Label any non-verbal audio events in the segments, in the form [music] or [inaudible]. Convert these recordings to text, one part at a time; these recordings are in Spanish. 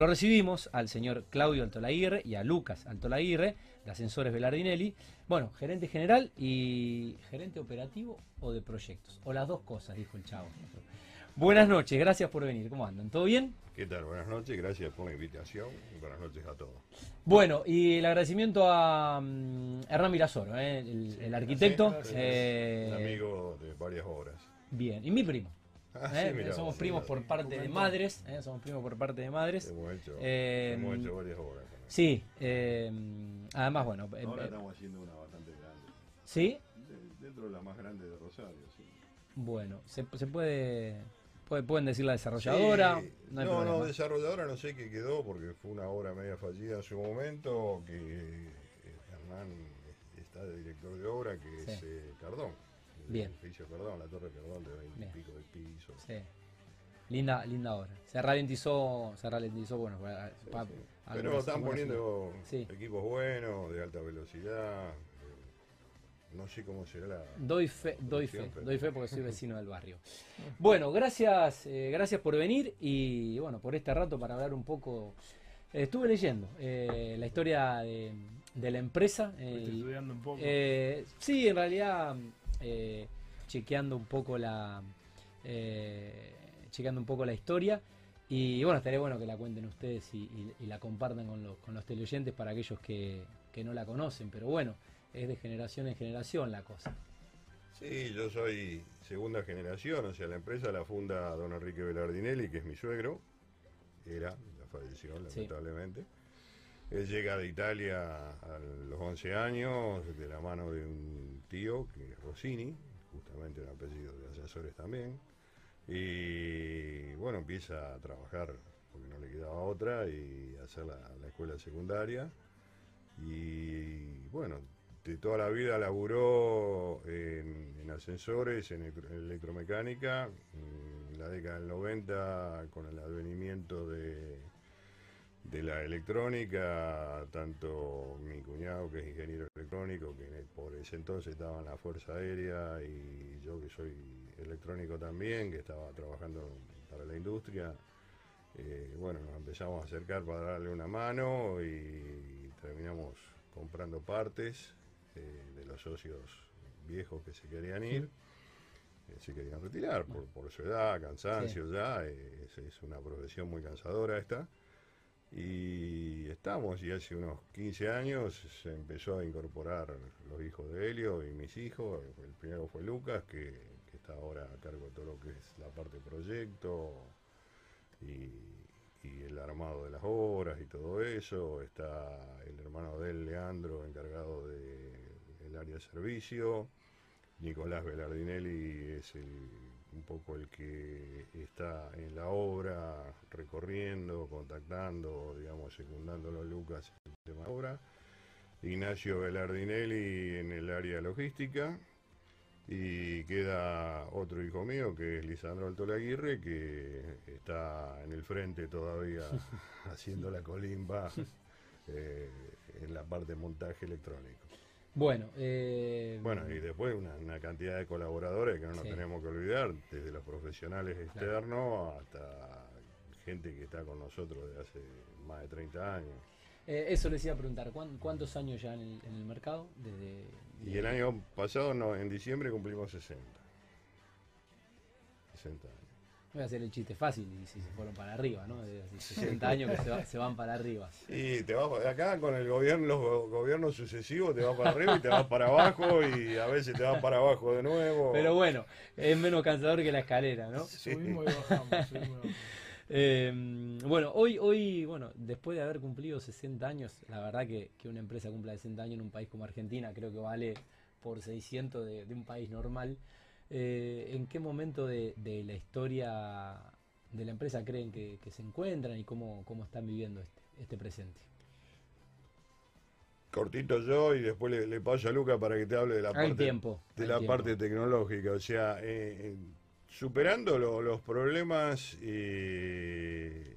Lo recibimos al señor Claudio Altolaguirre y a Lucas Altolaguirre, de Ascensores Velardinelli. Bueno, gerente general y gerente operativo o de proyectos. O las dos cosas, dijo el chavo. Buenas noches, gracias por venir. ¿Cómo andan? ¿Todo bien? ¿Qué tal? Buenas noches, gracias por la invitación buenas noches a todos. Bueno, y el agradecimiento a mm, Hernán Mirasoro, ¿eh? el, el arquitecto. Eh, Un amigo de varias obras. Bien, y mi primo. Ah, ¿eh? sí, mirá, somos sí, primos sí. por parte de madres, ¿eh? somos primos por parte de madres. Hemos hecho, Eh, hemos hecho varias obras con. Sí, eh, además, bueno, Ahora eh, estamos haciendo una bastante grande. sí, De- dentro de la más grande de Rosario, sí. bueno, se, se puede, puede- pueden decir la desarrolladora, Sí, no hay no, problema. no, desarrolladora no sé qué quedó porque fue una obra media fallida en su momento, que Hernán está de director de obra, que Sí. es eh, Cardón. Bien. edificio Cardón, la torre Cardón de 20 Bien. y pico de piso. Sí. Linda, linda obra. Se ralentizó, se ralentizó, bueno, pa- pa- Sí. algunas- Pero están poniendo Sí. equipos buenos, de alta velocidad. eh, No sé cómo será la. Doy fe, doy fe, doy fe porque soy vecino del barrio. Bueno, gracias, eh, gracias por venir y bueno, por este rato para hablar un poco. eh, estuve leyendo eh, la historia de, de la empresa. eh, estudiando un poco. Eh, sí, en realidad, eh, chequeando un poco la eh, chequeando un poco la historia. Y bueno, estaría bueno que la cuenten ustedes y, y- y la compartan con los, con los teleoyentes para aquellos que, que no la conocen. Pero bueno, es de generación en generación la cosa. Sí, yo soy segunda generación, o sea, la empresa la funda don Enrique Velardinelli, que es mi suegro. Era, ya falleció, Sí. Él llega de Italia a los 11 años, de la mano de un tío, que es Rossini, justamente un apellido de Asesores también. Y bueno, empieza a trabajar, porque no le quedaba otra, y hacer la, la escuela secundaria. Y bueno, de toda la vida laburó en, en ascensores, en electro- electromecánica. En la década del 90, con el advenimiento de, de la electrónica, tanto mi cuñado, que es ingeniero electrónico, que por ese entonces estaba en la Fuerza Aérea, y yo, que soy electrónico también, que estaba trabajando para la industria. Eh, bueno, nos empezamos a acercar para darle una mano y terminamos comprando partes eh, de los socios viejos que se querían ir, eh, se querían retirar por, por su edad, cansancio ya, es, es una profesión muy cansadora esta. Y estamos, y hace unos 15 años se empezó a incorporar los hijos de Helio y mis hijos. El primero fue Lucas, que, está ahora a cargo de todo lo que es la parte proyecto y, y el armado de las obras y todo eso. Está el hermano de él, Leandro, encargado del área de servicio. Nicolás Velardinelli es el- un poco el que está en la obra, recorriendo, contactando, digamos, secundándolo a Lucas en el tema de obra. Ignacio Velardinelli en el área logística. Y queda otro hijo mío, que es Lisandro Altolaguirre, que está en el frente todavía [laughs] haciendo la colimba eh, en la parte de montaje electrónico. Bueno, eh, Bueno, y después una, una cantidad de colaboradores que no nos Sí. tenemos que olvidar, desde los profesionales externos hasta gente que está con nosotros desde hace más de 30 años. eh, eso les iba a preguntar, ¿cuán- ¿cuántos años ya en el, en el mercado? Desde, Y el año pasado, no, en diciembre, cumplimos 60. 60 años. Voy a hacer el chiste fácil y si se fueron para arriba, ¿no? De así 60 años que se, va- se van para arriba. Y te vas acá con el gobierno, los go- gobiernos sucesivos, te vas para arriba y te vas para abajo y a veces te vas para abajo de nuevo. Pero bueno, es menos cansador que la escalera, ¿no? Subimos y bajamos, subimos y bajamos. Eh, bueno, hoy, hoy, bueno, después de haber cumplido 60 años, la verdad que, que una empresa cumpla 60 años en un país como Argentina, creo que vale por 600 de, de un país normal. Eh, ¿En qué momento de, de la historia de la empresa creen que, que se encuentran y cómo, cómo están viviendo este, este presente? Cortito yo y después le, le paso a Luca para que te hable de la Hay parte tiempo. de la tiempo. parte tecnológica, o sea, eh, eh, superando lo- los problemas eh,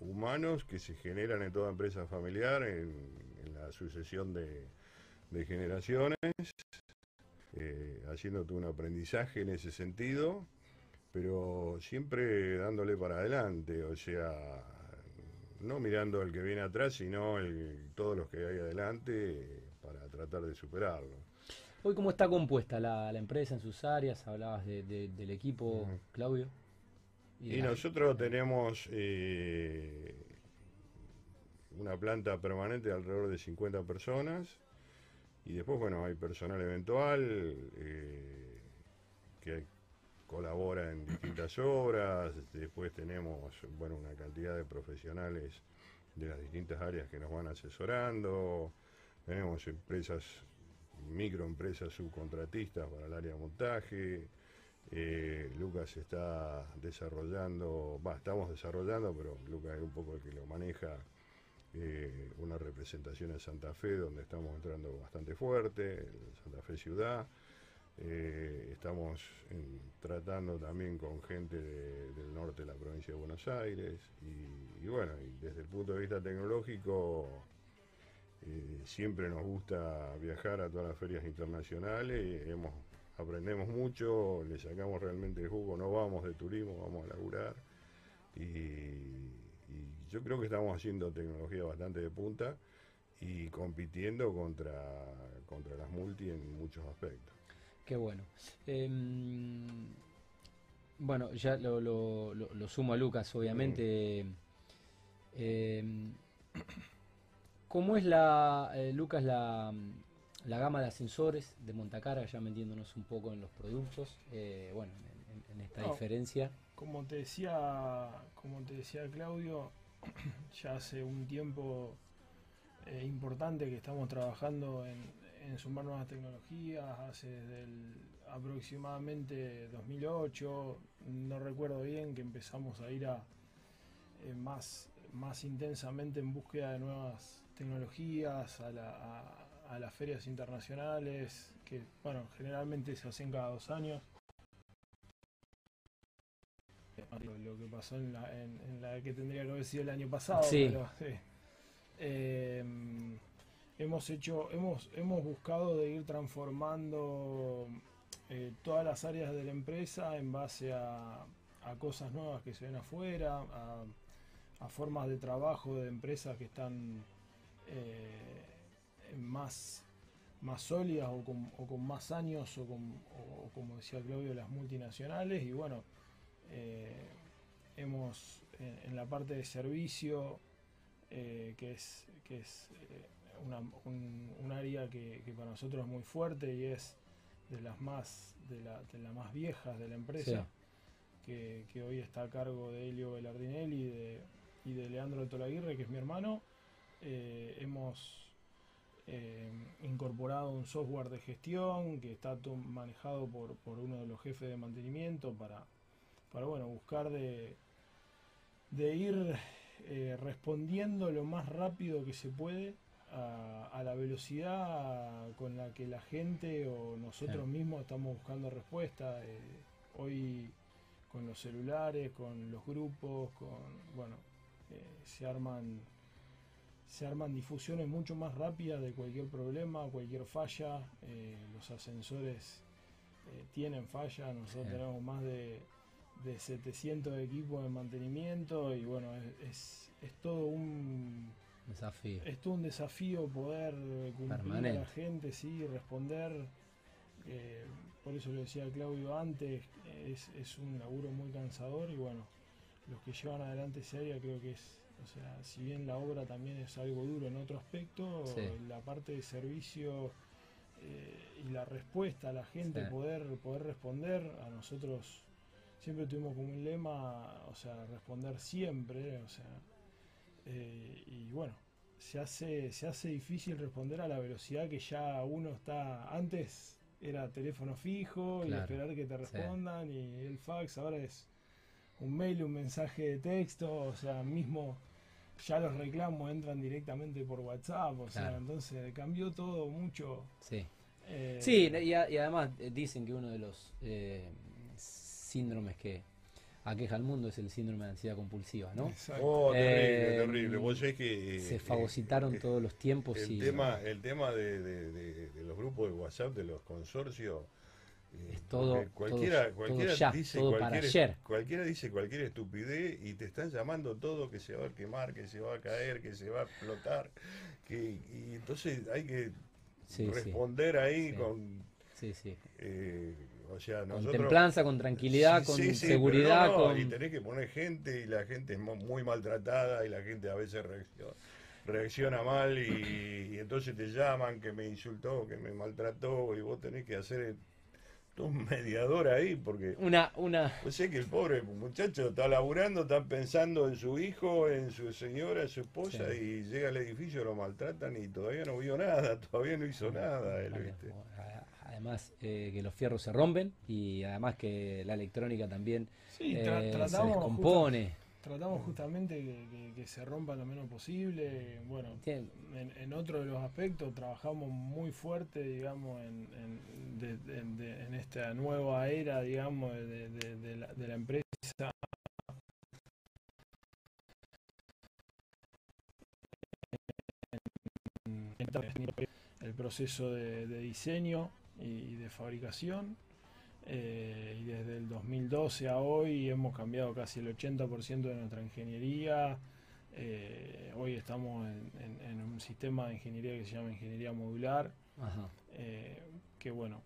humanos que se generan en toda empresa familiar, en, la sucesión de, generaciones, eh, haciéndote un aprendizaje en ese sentido, pero siempre dándole para adelante, o sea, no mirando el que viene atrás, sino el, todos los que hay adelante para tratar de superarlo. Hoy, ¿cómo está compuesta la, la empresa en sus áreas? Hablabas de- de- del equipo. Claudio. Y, nosotros tenemos eh, una planta permanente de alrededor de 50 personas. Y después, bueno, hay personal eventual eh, que colabora en distintas obras. Después tenemos, bueno, una cantidad de profesionales de las distintas áreas que nos van asesorando. Tenemos empresas, microempresas subcontratistas para el área de montaje. Eh, Lucas está desarrollando, va, estamos desarrollando, pero Lucas es un poco el que lo maneja, eh, una representación en Santa Fe, donde estamos entrando bastante fuerte, en Santa Fe Ciudad. Eh, estamos en- tratando también con gente de- del norte de la provincia de Buenos Aires. Y, bueno, desde el punto de vista tecnológico, eh, siempre nos gusta viajar a todas las ferias internacionales. hemos, aprendemos mucho, le sacamos realmente el jugo. No vamos de turismo, vamos a laburar. Y, y yo creo que estamos haciendo tecnología bastante de punta y compitiendo contra, contra las multi en muchos aspectos. Qué bueno. Em, bueno, ya lo, lo- lo- lo sumo a Lucas, obviamente. Em, ¿Cómo es la, eh, Lucas, la, la gama de ascensores de Montacara, ya metiéndonos un poco en los productos? eh, bueno, en, esta No. diferencia. Como te decía, como te decía Claudio, [clears throat] ya hace un tiempo eh, importante que estamos trabajando en, en sumar nuevas tecnologías, hace desde el aproximadamente 2008, no recuerdo bien, que empezamos a ir a eh, más, más intensamente en búsqueda de nuevas tecnologías, a, la- a- a las ferias internacionales, que bueno, generalmente se hacen cada dos años. Lo, que pasó en la, en- en la que tendría que haber sido el año pasado, Sí. pero sí. Eh, hemos hecho, hemos, hemos buscado de ir transformando eh, todas las áreas de la empresa en base a, a cosas nuevas que se ven afuera, a, a formas de trabajo de empresas que están eh, más, más sólidas o con, o con más años o, con, o- o como decía Claudio, las multinacionales y bueno, eh, hemos en, en la parte de servicio, eh, que es, que es eh, una- un, un área que, que para nosotros es muy fuerte y es de las más, de, la, de las más viejas de la empresa, que, que hoy está a cargo de Elio Velardinelli y de, y de Leandro Tolaguirre, que es mi hermano. Eh, hemos eh, incorporado un software de gestión que está manejado por, por uno de los jefes de mantenimiento para, para bueno, buscar de, de ir eh, respondiendo lo más rápido que se puede a, a la velocidad con la que la gente o nosotros mismos estamos buscando respuesta. eh, hoy con los celulares, con los grupos, con bueno, eh, se arman se arman difusiones mucho más rápidas de cualquier problema, cualquier falla. eh, los ascensores eh, tienen falla, nosotros tenemos más de, de 700 equipos de mantenimiento y bueno, es, es, es todo un Desafío. es todo un desafío poder cumplir a la gente, sí, responder. eh, por eso lo decía Claudio antes, es, es un laburo muy cansador y bueno, los que llevan adelante ese área creo que es, o sea, si bien la obra también es algo duro en otro aspecto, Sí. la parte de servicio eh, y la respuesta a la gente, Sí. poder, poder responder, a nosotros siempre tuvimos como un lema, o sea, responder siempre, o sea, eh, y bueno, se hace, se hace difícil responder a la velocidad que ya uno está. Antes era teléfono fijo y esperar que te sí. respondan, y el fax ahora es un mail, un mensaje de texto, o sea, mismo ya los reclamos entran directamente por WhatsApp, o sea, entonces cambió todo mucho. Sí. eh, Sí, y, a- y además eh, dicen que uno de los eh, síndromes que aqueja al mundo es el síndrome de ansiedad compulsiva, ¿no? exacto. Oh, terrible, Eh, terrible. Vos sabés que. eh, Se fagocitaron eh, todos los tiempos El y tema, el tema de, de- de- de los grupos de WhatsApp, de los consorcios, Es todo- porque cualquiera, todo- cualquiera todo ya, dice todo para cualquier, ayer. cualquiera dice cualquier estupidez y te están llamando todo que se va a quemar, que se va a caer, que se va a explotar. Que, y entonces hay que Sí, sí. responder ahí Sí. con Sí, sí. eh, o sea, Con nosotros templanza, con tranquilidad, con seguridad, no, con... y tenés que poner gente y la gente es muy maltratada y la gente a veces reacciona, reacciona mal y, y entonces te llaman que me insultó, que me maltrató y vos tenés que hacer [laughs] un mediador ahí porque Una, una, yo sé que el pobre muchacho está laburando, está pensando en su hijo, en su señora, en su esposa Sí. y llega al edificio, lo maltratan y todavía no vio nada, [laughs] todavía no hizo nada él, ¿viste? Además eh, que los fierros se rompen y además que la electrónica también Sí, eh, se descompone. Tratamos justamente que, que- que se rompa lo menos posible. Bueno, en, en otro de los aspectos trabajamos muy fuerte, digamos, en, en, de- en esta nueva era, digamos, de, de- la, de la empresa. El proceso de diseño y de fabricación. Eh, y desde el 2012 a hoy hemos cambiado casi el 80% de nuestra ingeniería. Eh, hoy estamos en, en- en un sistema de ingeniería que se llama ingeniería modular, Ajá. eh, que bueno,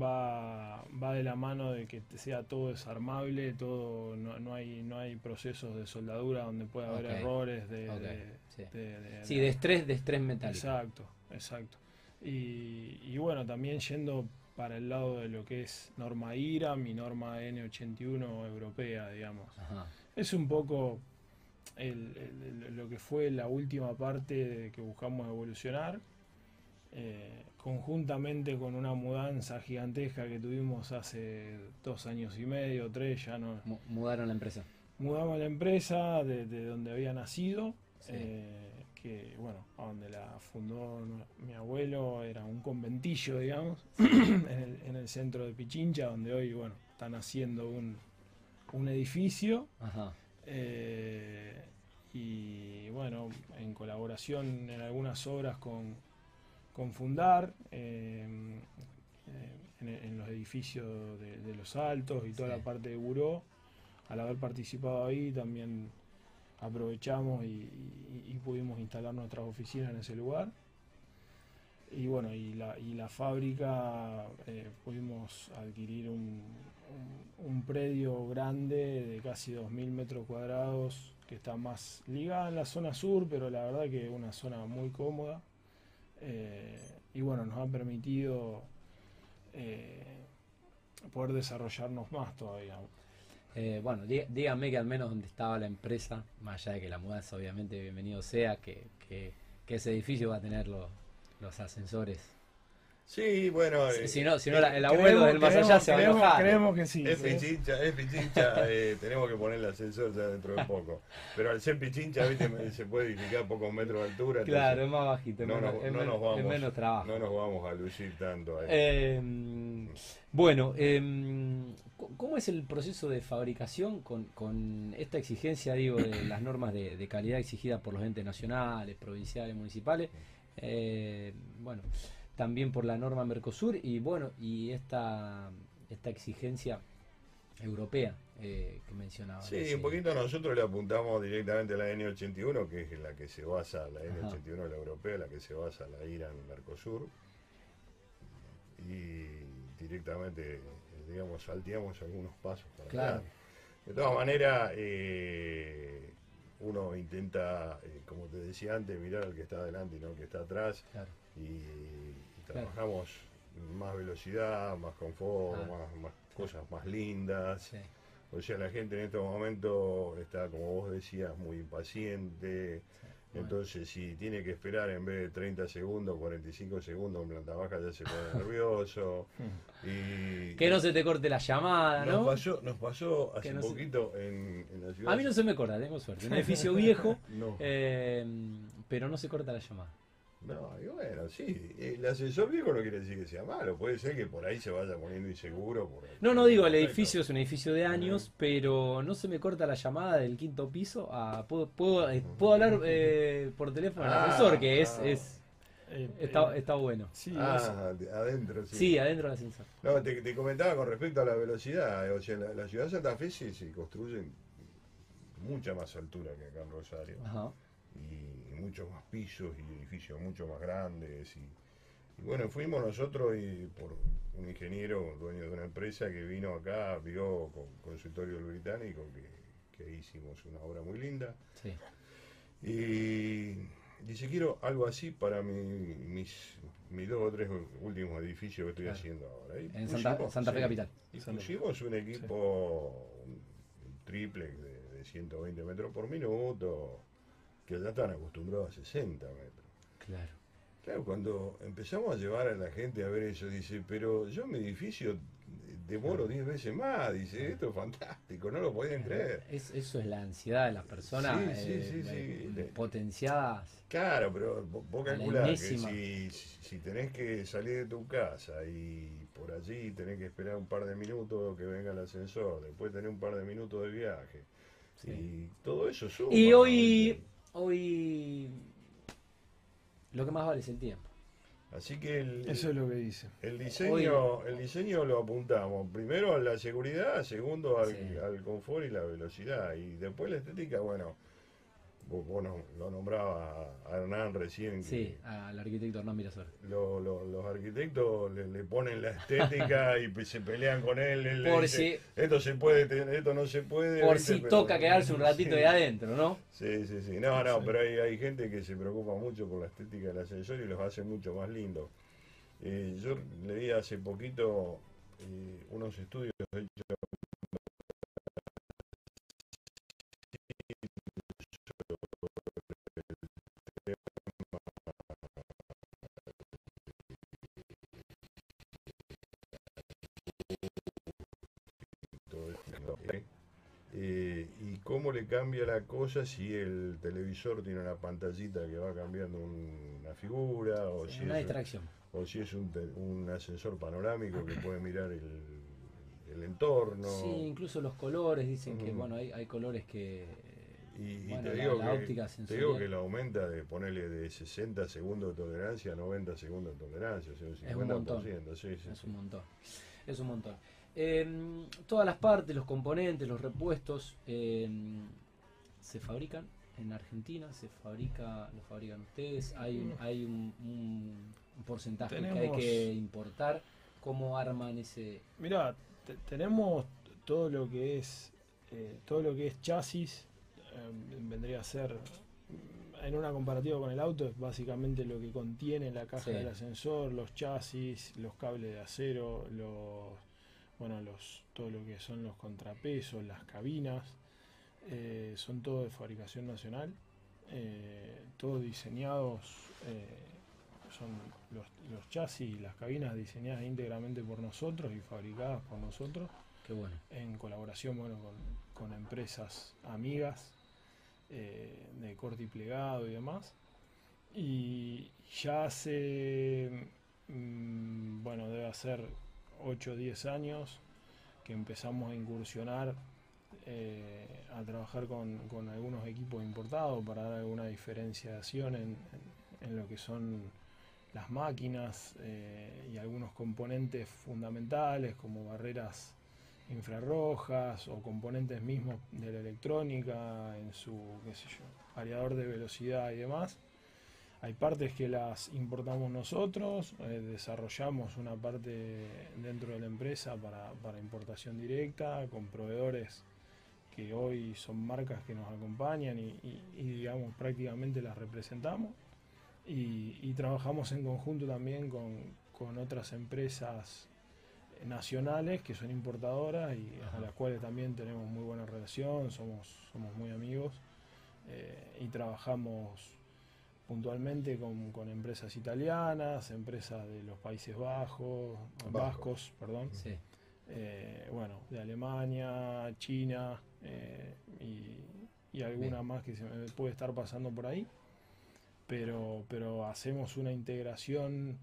va, va de la mano de que sea todo desarmable, todo no, no hay no hay procesos de soldadura donde pueda haber errores de, ok, de- sí. de- de- Sí, de estrés, de estrés metálico. Exacto, exacto. Y, y bueno, también yendo para el lado de lo que es norma IRAM y norma N81 europea, digamos. Ajá. Es un poco el- el- el- lo que fue la última parte de que buscamos evolucionar, eh, conjuntamente con una mudanza gigantesca que tuvimos hace dos años y medio, tres, ya no. Mu- Mudaron la empresa. Mudamos la empresa de, de donde había nacido, Sí. eh, que bueno, donde la fundó mi abuelo, era un conventillo, digamos, [clears throat] en el, en el centro de Pichincha, donde hoy, bueno, están haciendo un, un edificio. Ajá. eh, y bueno, en colaboración en algunas obras con, con Fundar, eh, eh, en, en los edificios de, de los altos y toda Sí. la parte de buró, al haber participado ahí también aprovechamos y, pudimos instalar nuestras oficinas en ese lugar. Y bueno, y la, fábrica eh, pudimos adquirir un, un- un predio grande de casi 2.000 metros cuadrados que está más ligada en la zona sur, pero la verdad que es una zona muy cómoda. Eh, y bueno, nos ha permitido eh, poder desarrollarnos más todavía. Eh, bueno, dí- díganme que al menos donde estaba la empresa, más allá de que la mudanza obviamente bienvenido sea, que, que- que ese edificio va a tener los, los ascensores. Sí, bueno. Si- eh, si no, si no eh, la- el abuelo del más allá se va a creemos, enojar. creemos que sí. Es ¿sí? pichincha, es pichincha, [laughs] eh, tenemos que poner el ascensor ya dentro de poco. Pero al ser pichincha, viste, se puede edificar a pocos metros de altura. Claro, es más bajito, es, no, menos, nos- es no men- nos es vamos, menos trabajo. no nos vamos a lucir tanto ahí. Eh, bueno, eh, ¿cómo es el proceso de fabricación con, con esta exigencia, digo, de las normas de, de calidad exigidas por los entes nacionales, provinciales, municipales? Eh, bueno, también por la norma Mercosur y bueno, y esta, esta exigencia europea eh, que mencionaba. Sí, un poquito nosotros le apuntamos directamente a la N81, que es la que se basa, la Ajá. N81, la europea, la que se basa la IRAN Mercosur. Y directamente, eh, digamos, salteamos algunos pasos para Claro. acá. De todas maneras, eh, uno intenta, eh, como te decía antes, mirar al que está adelante y no al que está atrás. Claro. Y, y Claro. trabajamos más velocidad, más confort, Ah. más, más cosas más lindas. Sí, O sea, la gente en estos momentos está, como vos decías, muy impaciente. Bueno. Entonces, si tiene que esperar en vez de 30 segundos, 45 segundos en planta baja, ya se pone [laughs] nervioso. Y Que no se te corte la llamada, nos ¿no? pasó, nos pasó hace no se- poquito en, en la ciudad. A mí no se me corta, tengo suerte. Un edificio [laughs] viejo, No, eh, pero no se corta la llamada. No, y bueno, sí. El asesor viejo no quiere decir que sea malo. Puede ser que por ahí se vaya poniendo inseguro. por- No, no digo, el edificio es un edificio de años, pero no se me corta la llamada del quinto piso a... Puedo, puedo, eh, puedo hablar eh, por teléfono al Ah, asesor, que es... ah. es Eh, Está, eh, está bueno. sí, Ah, de- adentro, sí. Sí, adentro del ascensor. No, te, te comentaba con respecto a la velocidad. O sea, la, la ciudad de Santa Fe se, se construye en mucha más altura que acá en Rosario. Ajá. Y muchos más pisos y edificios mucho más grandes. Y, y bueno, fuimos nosotros y por un ingeniero, dueño de una empresa que vino acá, vio con consultorio del británico que, que hicimos una obra muy linda. Sí. Y dice, quiero algo así para mi- mis, mis dos o tres últimos edificios que estoy Claro. haciendo ahora. Y En Santa, pusimos- Santa Fe sí, Capital. Y pusimos un equipo, triplex de, de 120 metros por minuto, que ya están acostumbrados a 60 metros. Claro. Claro, cuando empezamos a llevar a la gente a ver eso, dice, pero yo en mi edificio demoro 10 veces más, dice, esto es fantástico, no lo podían creer. Es, eso es la ansiedad de las personas Sí, sí, eh, sí, eh, potenciadas. Claro, pero vo- vos calculás que si, si tenés que salir de tu casa y por allí tenés que esperar un par de minutos que venga el ascensor, después tenés un par de minutos de viaje, Sí. y todo eso suma. Y hoy. Hoy lo que más vale es el tiempo. Así que el, Eso es lo que dice. el diseño el diseño lo apuntamos primero a la seguridad, segundo al, Sí. al confort y la velocidad, y después la estética, bueno, vos, vos no- lo nombraba a Hernán recién, Sí, al arquitecto Hernán Mirasol. lo- lo- los arquitectos le, le ponen la estética [laughs] y se pelean con él. Por dice, esto se puede, esto no se puede. Por si toca quedarse un [laughs] ratito Sí. de adentro, ¿no? Sí, sí, sí. No, no, pero hay, hay gente que se preocupa mucho por la estética del ascensor y los hace mucho más lindos. Eh, yo leí hace poquito eh, unos estudios Eh, y cómo le cambia la cosa si el televisor tiene una pantallita que va cambiando un- una figura o si Una es, distracción. o si es un, ascensor panorámico que puede mirar el, el entorno. Sí, incluso los colores, dicen que bueno, hay, hay colores que Y, te, la- digo la que, óptica te digo que lo aumenta de ponerle de 60 segundos de tolerancia a 90 segundos de tolerancia, o sea, un 50%. Es un montón. sí, sí, Es sí. un montón. Es un montón. Eh, todas las partes, los componentes, los repuestos eh, se fabrican en Argentina, se fabrica, lo fabrican ustedes. Hay, un- hay un, un- un porcentaje que hay que importar. ¿Cómo arman ese? Mira, te- tenemos todo lo que es eh, todo lo que es chasis eh, vendría a ser en una comparativa con el auto es básicamente lo que contiene la caja Sí. del ascensor, los chasis, los cables de acero, los bueno los todo lo que son los contrapesos, las cabinas, eh, son todo de fabricación nacional, eh, todos diseñados eh, son los, los chasis y las cabinas diseñadas íntegramente por nosotros y fabricadas por nosotros Qué bueno. en colaboración bueno, con, con empresas amigas eh, de corte y plegado y demás. Y ya hace, mm, bueno, debe hacer 8 o 10 años que empezamos a incursionar eh, a trabajar con, algunos equipos importados para dar alguna diferenciación en, en- en lo que son las máquinas eh, y algunos componentes fundamentales como barreras infrarrojas o componentes mismos de la electrónica en su qué variador de velocidad y demás. Hay partes que las importamos nosotros, eh, desarrollamos una parte dentro de la empresa para, para importación directa con proveedores que hoy son marcas que nos acompañan y, y- y, digamos prácticamente las representamos. Y, y trabajamos en conjunto también con, con otras empresas nacionales que son importadoras y Ajá. a las cuales también tenemos muy buena relación, somos, somos muy amigos eh, y trabajamos puntualmente con, con empresas italianas, empresas de los Países Bajos, Vascos. vascos, perdón, Sí. eh, bueno, de Alemania, China eh, y, y alguna Bien. más que se me puede estar pasando por ahí. Pero, pero hacemos una integración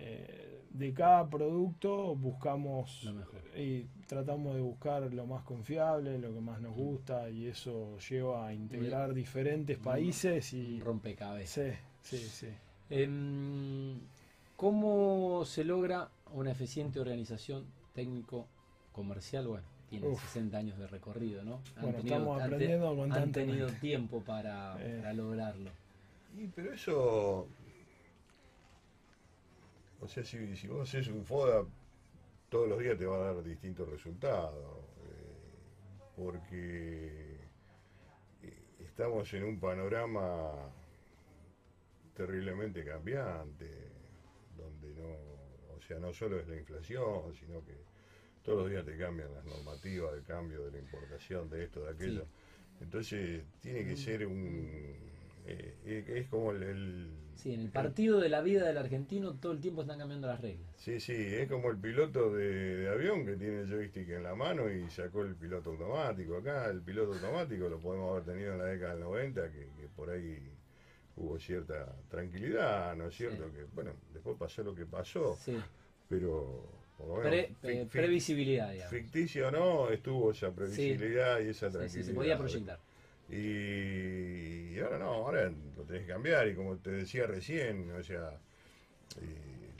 eh, de cada producto, buscamos Lo mejor. y tratamos de buscar lo más confiable, lo que más nos gusta y eso lleva a integrar diferentes países y... Rompecabezas. Sí, sí, sí. Em, ¿Cómo se logra una eficiente organización técnico-comercial? Bueno, tiene 60 años de recorrido, ¿no? Han tenido, estamos aprendiendo han, tenido tiempo para, eh. para lograrlo. Y, pero eso o sea, si, si vos haces un FODA, todos los días te va a dar distintos resultados. Eh, porque eh, estamos en un panorama terriblemente cambiante, donde no, o sea, no solo es la inflación, sino que todos los días te cambian las normativas de cambio de la importación de esto, de aquello. Entonces tiene que ser un... Eh, es como el Sí, en el partido de la vida del argentino todo el tiempo están cambiando las reglas. Sí, sí, es como el piloto de, avión que tiene el joystick en la mano y sacó el piloto automático. Acá el piloto automático lo podemos haber tenido en la década del 90, que, por ahí hubo cierta tranquilidad, ¿no es cierto? Que bueno, después pasó lo que pasó, sí. pero... Eh, previsibilidad, digamos. Ficticio o no, estuvo esa previsibilidad y esa tranquilidad. se podía proyectar. Y, ahora no, ahora lo tenés que cambiar y como te decía recién, o sea,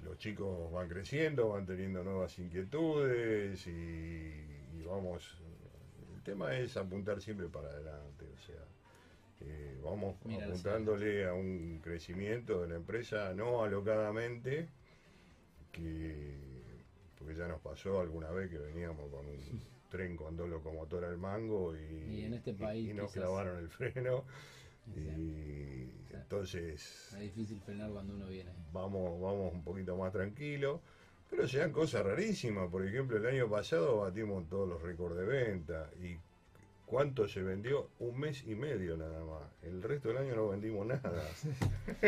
los chicos van creciendo, van teniendo nuevas inquietudes y, vamos, el tema es apuntar siempre para adelante, o sea, eh, vamos apuntándole a un crecimiento de la empresa, no alocadamente, que porque ya nos pasó alguna vez que veníamos con un tren con dos locomotoras al mango y, en este país nos clavaron el freno. Y entonces. Es difícil frenar cuando uno viene. Vamos, vamos un poquito más tranquilo. Pero se dan cosas rarísimas. Por ejemplo, el año pasado batimos todos los récords de venta. ¿Y cuánto se vendió? Un mes y medio nada más. El resto del año no vendimos nada. [laughs]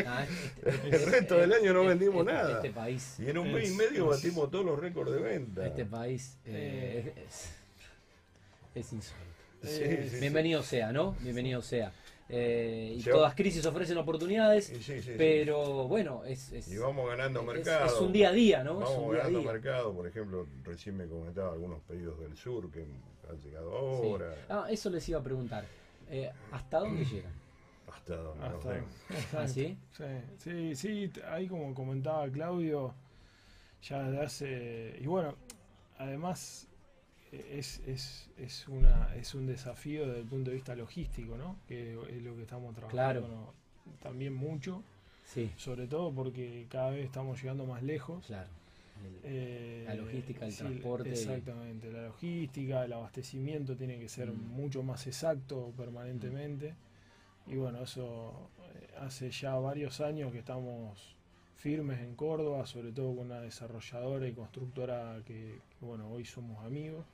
Ah, [laughs] el resto del año no vendimos nada. Este país. Y en un mes y medio batimos todos los récords de venta. Este país. Eh, eh, es insólito. Bienvenido sea, ¿no? Bienvenido sea. Eh, y todas crisis ofrecen oportunidades, pero bueno, es, Y vamos ganando mercado. Es un día a día, ¿no? Vamos ganando mercado, por ejemplo, recién me comentaba algunos pedidos del sur que han llegado ahora. Ah, eso les iba a preguntar. Eh, ¿Hasta dónde [clears throat] llegan? Hasta dónde. [laughs] ¿Ah, sí? Sí, sí, ahí como comentaba Claudio, ya desde hace... Y bueno, además es, es, es, una, es un desafío desde el punto de vista logístico, ¿no? Que es lo que estamos trabajando también mucho. Sí. Sobre todo porque cada vez estamos llegando más lejos. Claro. Eh, la logística, el transporte. Exactamente, la logística, el abastecimiento tiene que ser mm. mucho más exacto permanentemente. Y bueno, eso eh, hace ya varios años que estamos firmes en Córdoba, sobre todo con una desarrolladora y constructora que bueno, hoy somos amigos.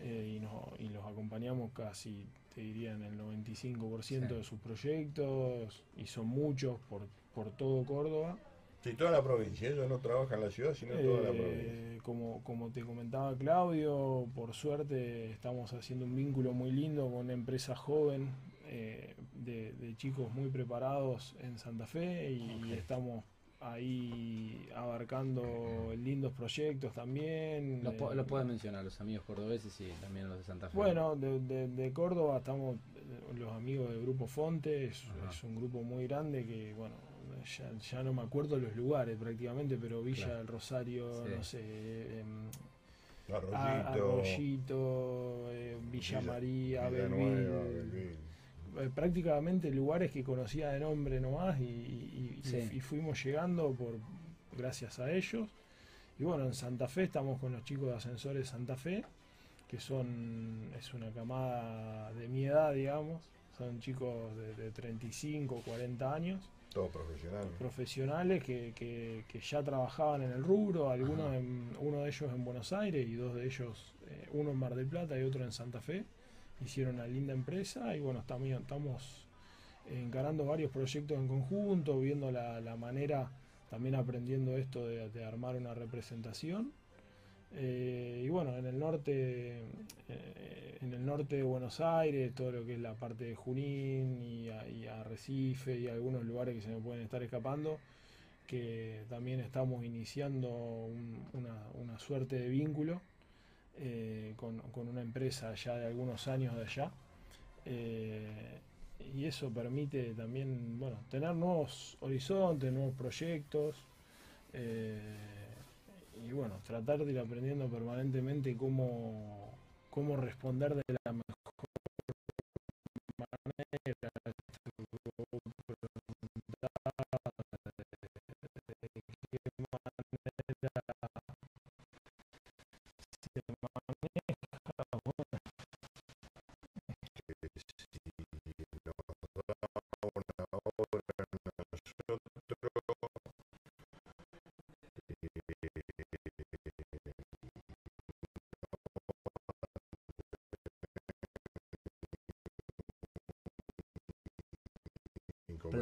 Eh, y, los acompañamos casi, te diría, en el 95% de sus proyectos y son muchos por, por todo Córdoba. Sí, toda la provincia, ellos no trabajan en la ciudad, sino toda la eh, provincia. Como, como te comentaba Claudio, por suerte estamos haciendo un vínculo muy lindo con una empresa joven eh, de, chicos muy preparados en Santa Fe y estamos ahí abarcando lindos proyectos también. Los, eh, pueden mencionar los amigos cordobeses y también los de Santa Fe. Bueno, de, Córdoba estamos los amigos del Grupo Fonte, es, un grupo muy grande que, bueno, ya, no me acuerdo los lugares prácticamente, pero Villa del Rosario, no sé, em, Arroyito, eh, Villa, María, Belville eh, prácticamente lugares que conocía de nombre nomás y, fuimos llegando por gracias a ellos. Y bueno, en Santa Fe estamos con los chicos de Ascensores Santa Fe, que son, es una camada de mi edad, digamos, son chicos de, 35, 40 años. Todos profesionales. Profesionales que, ya trabajaban en el rubro, algunos uno de ellos en Buenos Aires y dos de ellos, eh, uno en Mar del Plata y otro en Santa Fe hicieron una linda empresa y bueno, también estamos encarando varios proyectos en conjunto, viendo la, manera, también aprendiendo esto de, armar una representación. Eh, y bueno, en el norte, eh, en el norte de Buenos Aires, todo lo que es la parte de Junín y, Arrecife y algunos lugares que se me pueden estar escapando, que también estamos iniciando una, una suerte de vínculo eh, con, una empresa ya de algunos años de allá. Eh, y eso permite también, bueno, tener nuevos horizontes, nuevos proyectos. eh, y bueno, tratar de ir aprendiendo permanentemente cómo, cómo responder de la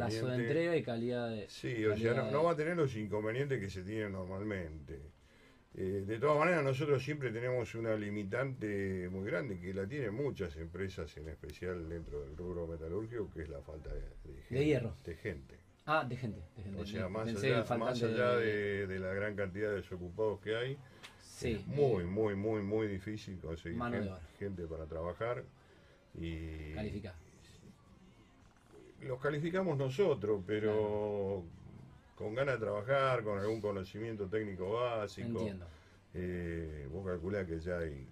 Plazo de entrega y calidad de. Sí, o sea, no, va a tener los inconvenientes que se tienen normalmente. Eh, de todas maneras, nosotros siempre tenemos una limitante muy grande, que la tienen muchas empresas, en especial dentro del rubro metalúrgico, que es la falta de, de gente. hierro. De gente. Ah, de gente. De gente. O sea, más allá, más allá de, la gran cantidad de desocupados que hay, Sí. es muy, muy, muy, muy difícil conseguir gente, gente para trabajar. Y Calificar. Los calificamos nosotros, pero con ganas de trabajar, con algún conocimiento técnico básico. Entiendo. Eh, vos calculás que ya hay,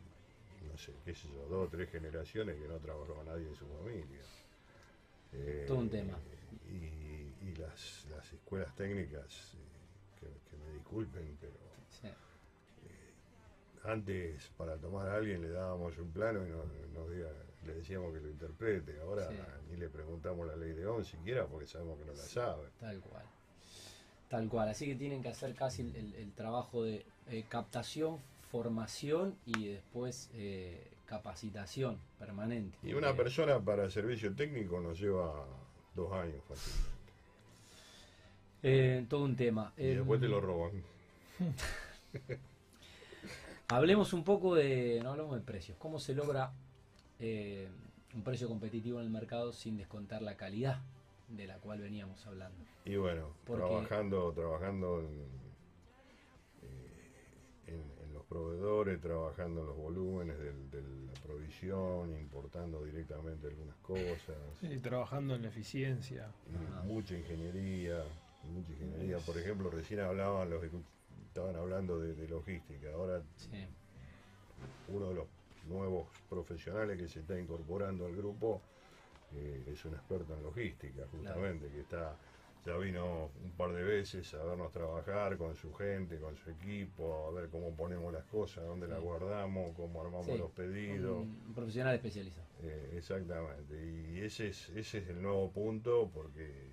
no sé, qué sé yo, dos o tres generaciones que no trabajaba nadie en su familia. Eh, Todo un tema. Y, y las, las escuelas técnicas, eh, que, que me disculpen, pero Sí. antes para tomar a alguien le dábamos un plano y nos, nos diga- le decíamos que lo interprete. Ahora Sí. ni le preguntamos la ley de ON siquiera porque sabemos que no la sabe. Tal cual. Tal cual. Así que tienen que hacer casi el, el- el trabajo de eh, captación, formación y después eh, capacitación permanente. Y una persona para servicio técnico nos lleva dos años fácilmente. eh, todo un tema. Y después te lo roban. [laughs] Hablemos un poco de. No hablamos de precios. ¿Cómo se logra eh, un precio competitivo en el mercado sin descontar la calidad de la cual veníamos hablando? Y bueno, Porque- trabajando, trabajando en, eh, en- en los proveedores, trabajando en los volúmenes de la provisión, importando directamente algunas cosas. sí, trabajando en la eficiencia. y mucha ingeniería, mucha ingeniería. Por ejemplo, recién hablaban los estaban hablando de, de logística. Ahora Sí. uno de los nuevos profesionales que se está incorporando al grupo eh, es un experto en logística, justamente, que está ya vino un par de veces a vernos trabajar con su gente, con su equipo, a ver cómo ponemos las cosas, dónde las guardamos, cómo armamos Sí, los pedidos. Un, un profesional especializado. Eh, exactamente, y ese es, ese es el nuevo punto porque,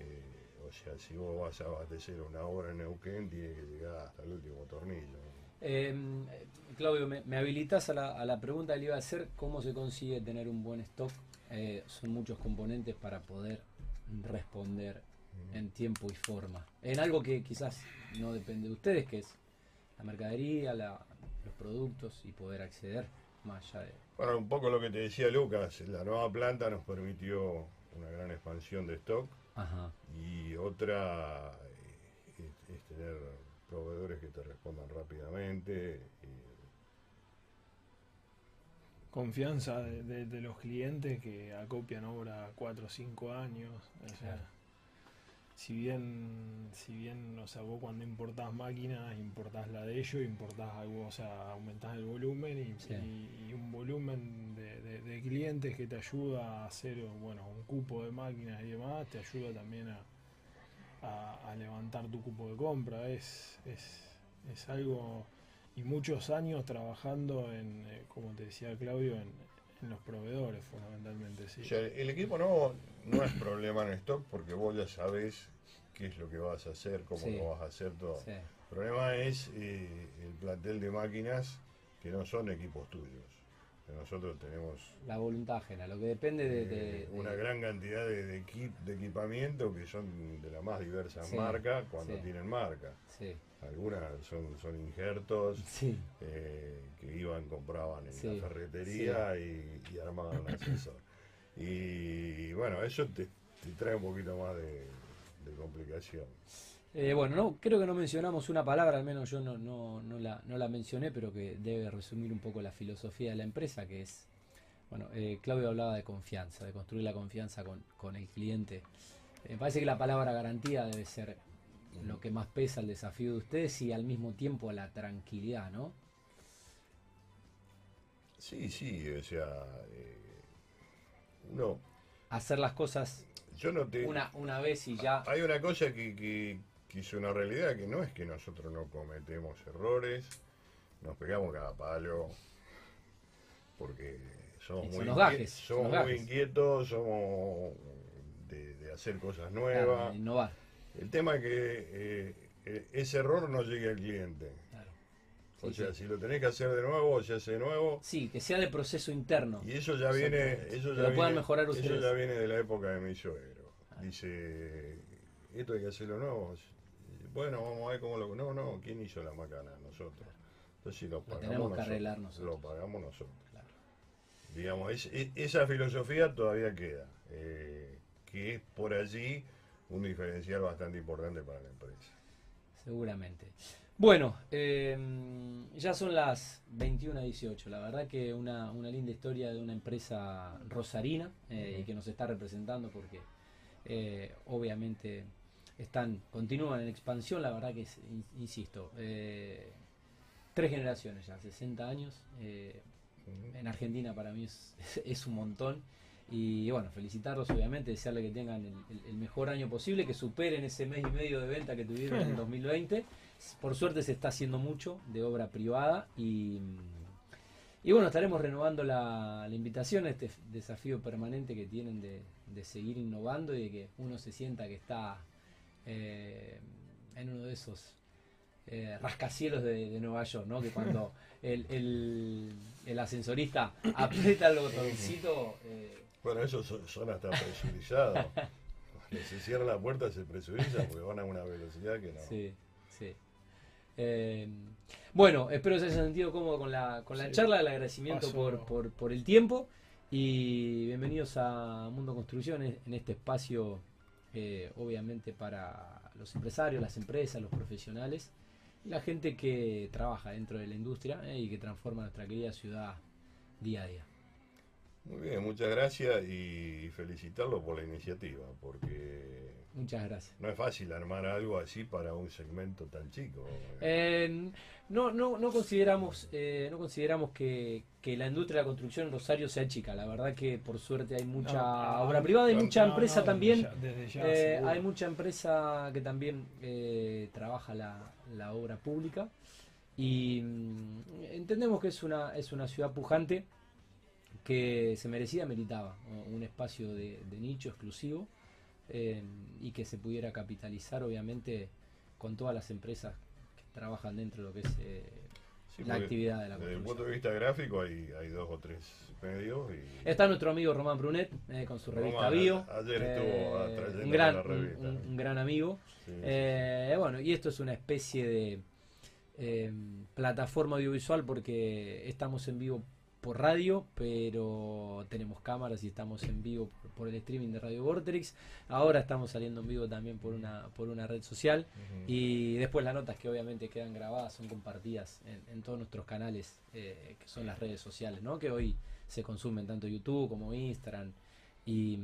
eh, o sea, si vos vas a abastecer una obra en Neuquén, tiene que llegar hasta el último tornillo. Eh, Claudio, me, me habilitas a la, a la pregunta que le iba a hacer, ¿cómo se consigue tener un buen stock? Eh, son muchos componentes para poder responder en tiempo y forma. En algo que quizás no depende de ustedes, que es la mercadería, la- los productos y poder acceder más allá de... Bueno, un poco lo que te decía Lucas, la nueva planta nos permitió una gran expansión de stock Ajá, y otra eh, es, es tener proveedores que te respondan rápidamente. y- Confianza de, de- de los clientes que acopian obra 4 o 5 años. O sea, Claro. si bien, si bien, o sea, vos cuando importás máquinas, importás la de ellos, importás algo, o sea, aumentás el volumen y, Sí. y- y un volumen de, de- de clientes que te ayuda a hacer, bueno, un cupo de máquinas y demás, te ayuda también a, a- a levantar tu cupo de compra. Es, es, es algo y muchos años trabajando en, eh, como te decía Claudio, en, en los proveedores fundamentalmente, sí. O sea, el equipo no, no es problema en stock porque vos ya sabés qué es lo que vas a hacer, cómo Sí. lo vas a hacer todo. sí, El problema es eh, el plantel de máquinas que no son equipos tuyos. Nosotros tenemos la voluntad ajena, lo que depende de... de- eh, de- una gran cantidad de, de equip- de equipamiento que son de las más diversas Sí, marcas cuando sí. tienen marca. Sí, Algunas son, son injertos eh, que iban, compraban en la ferretería y, y armaban un ascensor. Y, bueno, eso te, te trae un poquito más de complicación. Eh, bueno, no, creo que no mencionamos una palabra, al menos yo no, no, no, la, no la mencioné, pero que debe resumir un poco la filosofía de la empresa, que es, Bueno, eh, Claudio hablaba de confianza, de construir la confianza con, con el cliente. Me parece que la palabra garantía debe ser lo que más pesa el desafío de ustedes y al mismo tiempo la tranquilidad, ¿no? Sí, sí, o sea, eh, uno... Hacer las cosas yo no te, una, una vez y ya... Hay una cosa que, que, que es una realidad, que no es que nosotros no cometemos errores, nos pegamos cada palo, porque somos, muy, gajes, somos muy inquietos, somos de, de hacer cosas claro, nuevas. innovar. El tema es que eh, eh, ese error no llegue al cliente. claro. O sea, sí. si lo tenés que hacer de nuevo, se hace de nuevo. Sí, que sea de proceso interno. Y eso ya viene, eso ya viene- mejorar eso ya viene de la época de mi suegro. Ah. Dice, esto hay que hacerlo nuevo. Bueno, vamos a ver cómo lo. No, no, ¿quién hizo la macana? Nosotros. Entonces si lo pagamos tenemos que nosotros, arreglar nosotros. Lo pagamos nosotros. Claro. Digamos, es- es- esa filosofía todavía queda. eh, que es por allí un diferencial bastante importante para la empresa. Seguramente. Bueno, eh, ya son las 21.18. La verdad que una, una linda historia de una empresa rosarina eh, y que nos está representando porque eh, obviamente están continúan en expansión. La verdad que, es, insisto, eh, tres generaciones ya, 60 años. eh, en Argentina para mí es, [laughs] es un montón. Y bueno, felicitarlos obviamente, desearle que tengan el, el- el mejor año posible, que superen ese mes y medio de venta que tuvieron en 2020. Por suerte se está haciendo mucho de obra privada y, y bueno, estaremos renovando la, la invitación a este desafío permanente que tienen de, de seguir innovando y de que uno se sienta que está eh, en uno de esos eh, rascacielos de, de Nueva York, ¿no? Que cuando [laughs] el, el- el ascensorista aprieta el botoncito, eh, Bueno, esos son, son hasta presurizados. [laughs] Cuando se cierra la puerta se presuriza porque van a una velocidad que no. sí, sí. Eh, bueno, espero se hayan sentido cómodo con la, con la Sí. charla, el agradecimiento por, por, por el tiempo y bienvenidos a Mundo Construcciones en este espacio, eh, obviamente para los empresarios, las empresas, los profesionales y la gente que trabaja dentro de la industria eh, y que transforma nuestra querida ciudad día a día. Muy bien, muchas gracias y felicitarlo por la iniciativa, porque Muchas gracias. no es fácil armar algo así para un segmento tan chico. Eh, no, no, no consideramos, eh, no consideramos que, que la industria de la construcción en Rosario sea chica. La verdad que por suerte hay mucha No, obra ah, privada y no, mucha No, empresa no, también. desde ya- desde ya, eh, hay mucha empresa que también eh, trabaja la, la obra pública y mm, entendemos que es una, es una ciudad pujante que se merecía, meritaba un espacio de, de nicho exclusivo eh, y que se pudiera capitalizar obviamente con todas las empresas que trabajan dentro de lo que es eh, Sí, la actividad de la Desde el punto de vista gráfico hay, hay dos o tres medios y Está nuestro amigo Román Brunet eh, con su revista Bio. ayer estuvo eh, trayendo un, gran, la revista. un- un gran amigo. sí, sí, Eh, bueno, y esto es una especie de plataforma audiovisual porque estamos en vivo por radio, pero tenemos cámaras y estamos en vivo por, por el streaming de Radio Vortex. Ahora estamos saliendo en vivo también por una, por una red social. Y después las notas que obviamente quedan grabadas son compartidas en, en todos nuestros canales, eh, que son las redes sociales, ¿no? Que hoy se consumen tanto YouTube como Instagram y,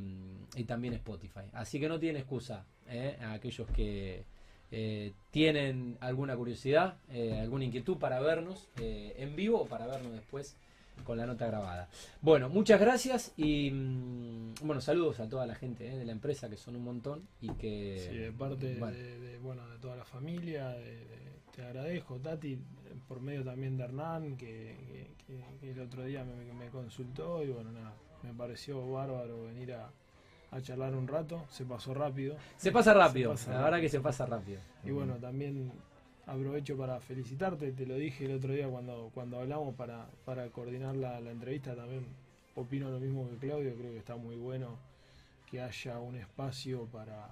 y también Spotify. Así que no tienen excusa, ¿eh? A aquellos que eh, tienen alguna curiosidad, eh, alguna inquietud para vernos eh, en vivo o para vernos después con la nota grabada. Bueno, muchas gracias y mm, bueno, saludos a toda la gente eh, de la empresa que son un montón y que Sí, de parte bueno, de, de, bueno, de toda la familia, de- te agradezco, Tati, por medio también de Hernán, que, que- que- que el otro día me, me consultó y bueno, nada, me pareció bárbaro venir a, a charlar un rato, se pasó rápido. Se pasa rápido, Se pasa la rápido. verdad que se pasa rápido. Y bueno, también aprovecho para felicitarte, te lo dije el otro día cuando, cuando hablamos para, para coordinar la, la entrevista, también opino lo mismo que Claudio, creo que está muy bueno que haya un espacio para,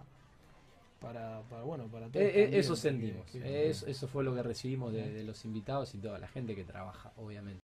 para, para bueno, para todos. Eh, eh, eso sentimos, que- eso, eso fue lo que recibimos de, de los invitados y toda la gente que trabaja, obviamente.